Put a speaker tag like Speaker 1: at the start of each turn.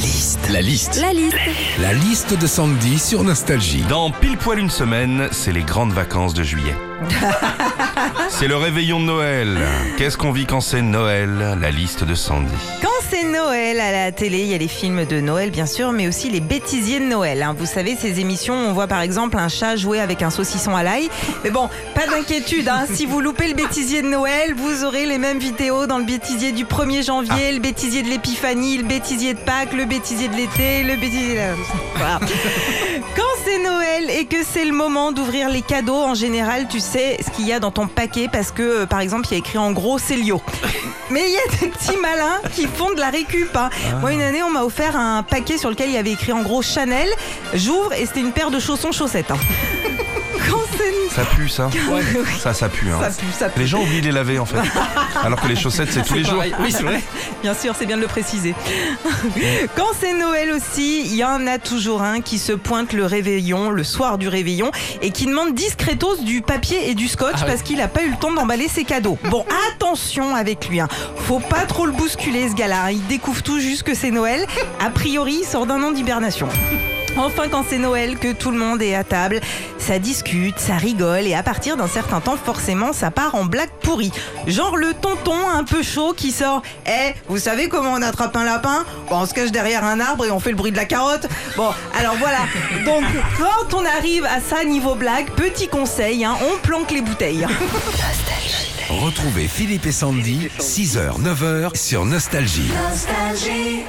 Speaker 1: liste. La liste.
Speaker 2: La liste.
Speaker 1: La liste de Sandy sur Nostalgie.
Speaker 3: Dans pile poil une semaine, c'est les grandes vacances de juillet. c'est le réveillon de Noël. Qu'est-ce qu'on vit quand c'est Noël? La liste de Sandy.
Speaker 4: Quand c'est Noël à la télé, il y a les films de Noël bien sûr, mais aussi les bêtisiers de Noël. hein. Vous savez, ces émissions, on voit par exemple un chat jouer avec un saucisson à l'ail. Mais bon, pas d'inquiétude, hein. si vous loupez le bêtisier de Noël, vous aurez les mêmes vidéos dans le bêtisier du 1er janvier, le bêtisier de l'épiphanie, le bêtisier de Pâques, le bêtisier de l'été, le bêtisier de... Voilà. Quand et que c'est le moment d'ouvrir les cadeaux, en général, tu sais ce qu'il y a dans ton paquet parce que, euh, par exemple, il y a écrit en gros Célio. Mais il y a des petits malins qui font de la récup. hein. Moi, une année, on m'a offert un paquet sur lequel il y avait écrit en gros Chanel. J'ouvre et c'était une paire de chaussons chaussettes. hein.
Speaker 3: Ça pue ça Ça, ça pue. hein.
Speaker 4: ça pue, ça pue.
Speaker 3: Les gens oublient de les laver en fait. Alors que les chaussettes, c'est tous les jours.
Speaker 1: Oui, c'est vrai.
Speaker 4: Bien sûr, c'est bien de le préciser. Quand c'est Noël aussi, il y en a toujours un qui se pointe le réveillon, le soir du réveillon, et qui demande discretos du papier et du scotch
Speaker 1: Ah
Speaker 4: parce qu'il n'a pas eu le temps d'emballer ses cadeaux. Bon, attention avec lui. hein. Faut pas trop le bousculer, ce gars-là. hein. Il découvre tout juste que c'est Noël. A priori, il sort d'un an d'hibernation. Enfin, quand c'est Noël, que tout le monde est à table, ça discute, ça rigole, et à partir d'un certain temps, forcément, ça part en blague pourrie. Genre le tonton un peu chaud qui sort Eh, vous savez comment on attrape un lapin? Bon, On se cache derrière un arbre et on fait le bruit de la carotte. Bon, alors voilà. Donc, quand on arrive à ça niveau blague, petit conseil, hein, on planque les bouteilles.
Speaker 1: Retrouvez Philippe et Sandy, 6h, 9h sur Nostalgie.
Speaker 5: Nostalgie.